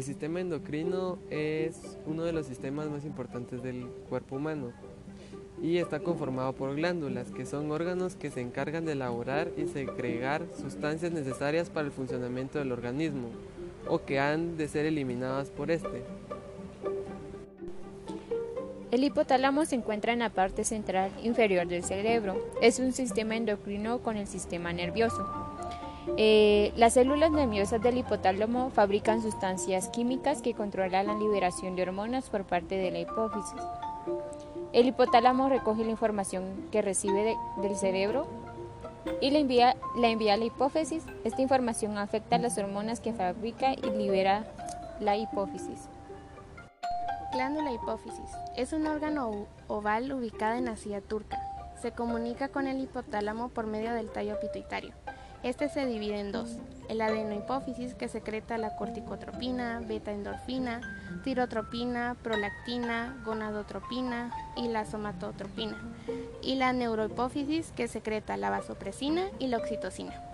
El sistema endocrino es uno de los sistemas más importantes del cuerpo humano y está conformado por glándulas, que son órganos que se encargan de elaborar y segregar sustancias necesarias para el funcionamiento del organismo o que han de ser eliminadas por este. El hipotálamo se encuentra en la parte central inferior del cerebro. Es un sistema endocrino con el sistema nervioso. Eh, las células nerviosas del hipotálamo fabrican sustancias químicas que controlan la liberación de hormonas por parte de la hipófisis. El hipotálamo recoge la información que recibe del cerebro y la envía, la a la hipófisis. Esta información afecta las hormonas que fabrica y libera la hipófisis. Glándula hipófisis. Es un órgano oval ubicado en la silla turca. Se comunica con el hipotálamo por medio del tallo pituitario. Este se divide en dos, el adenohipófisis que secreta la corticotropina, beta-endorfina, tirotropina, prolactina, gonadotropina y la somatotropina, y la neurohipófisis que secreta la vasopresina y la oxitocina.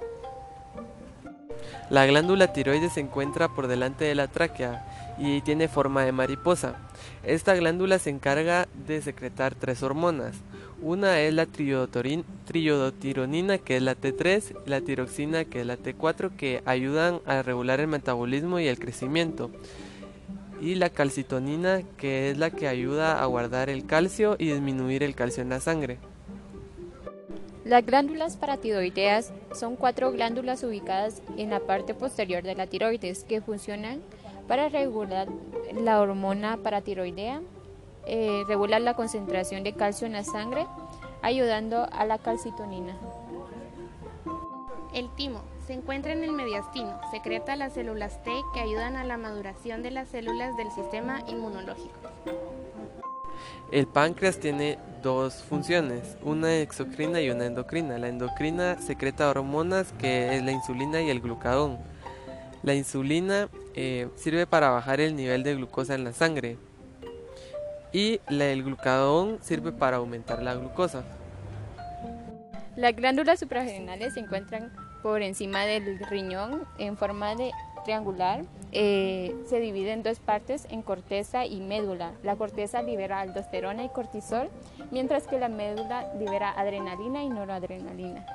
La glándula tiroides se encuentra por delante de la tráquea y tiene forma de mariposa. Esta glándula se encarga de secretar tres hormonas. Una es la triodotironina, que es la T3, y la tiroxina, que es la T4, que ayudan a regular el metabolismo y el crecimiento. Y la calcitonina, que es la que ayuda a guardar el calcio y disminuir el calcio en la sangre. Las glándulas paratiroideas son cuatro glándulas ubicadas en la parte posterior de la tiroides que funcionan para regular la hormona paratiroidea, eh, regular la concentración de calcio en la sangre, ayudando a la calcitonina. El timo se encuentra en el mediastino, secreta las células T que ayudan a la maduración de las células del sistema inmunológico. El páncreas tiene dos funciones, una exocrina y una endocrina. La endocrina secreta hormonas que es la insulina y el glucagón. La insulina eh, sirve para bajar el nivel de glucosa en la sangre y el glucagón sirve para aumentar la glucosa. Las glándulas suprarrenales se encuentran por encima del riñón en forma de triangular. Eh, se divide en dos partes, en corteza y médula. La corteza libera aldosterona y cortisol, mientras que la médula libera adrenalina y noradrenalina.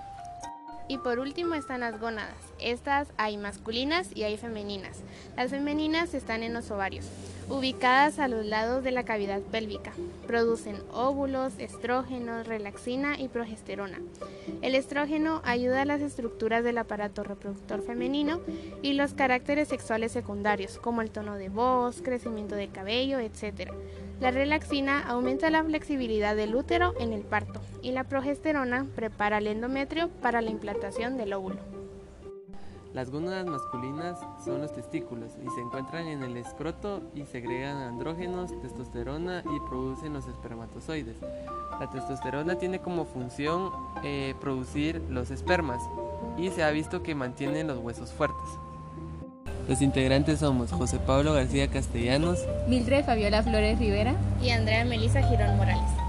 Y por último están las gónadas. Estas hay masculinas y hay femeninas. Las femeninas están en los ovarios, ubicadas a los lados de la cavidad pélvica. Producen óvulos, estrógenos, relaxina y progesterona. El estrógeno ayuda a las estructuras del aparato reproductor femenino y los caracteres sexuales secundarios, como el tono de voz, crecimiento de cabello, etc. La relaxina aumenta la flexibilidad del útero en el parto y la progesterona prepara el endometrio para la implantación del óvulo. Las gónadas masculinas son los testículos y se encuentran en el escroto y segregan andrógenos, testosterona y producen los espermatozoides. La testosterona tiene como función eh, producir los espermas y se ha visto que mantienen los huesos fuertes. Los integrantes somos José Pablo García Castellanos, Mildred Fabiola Flores Rivera y Andrea Melisa Girón Morales.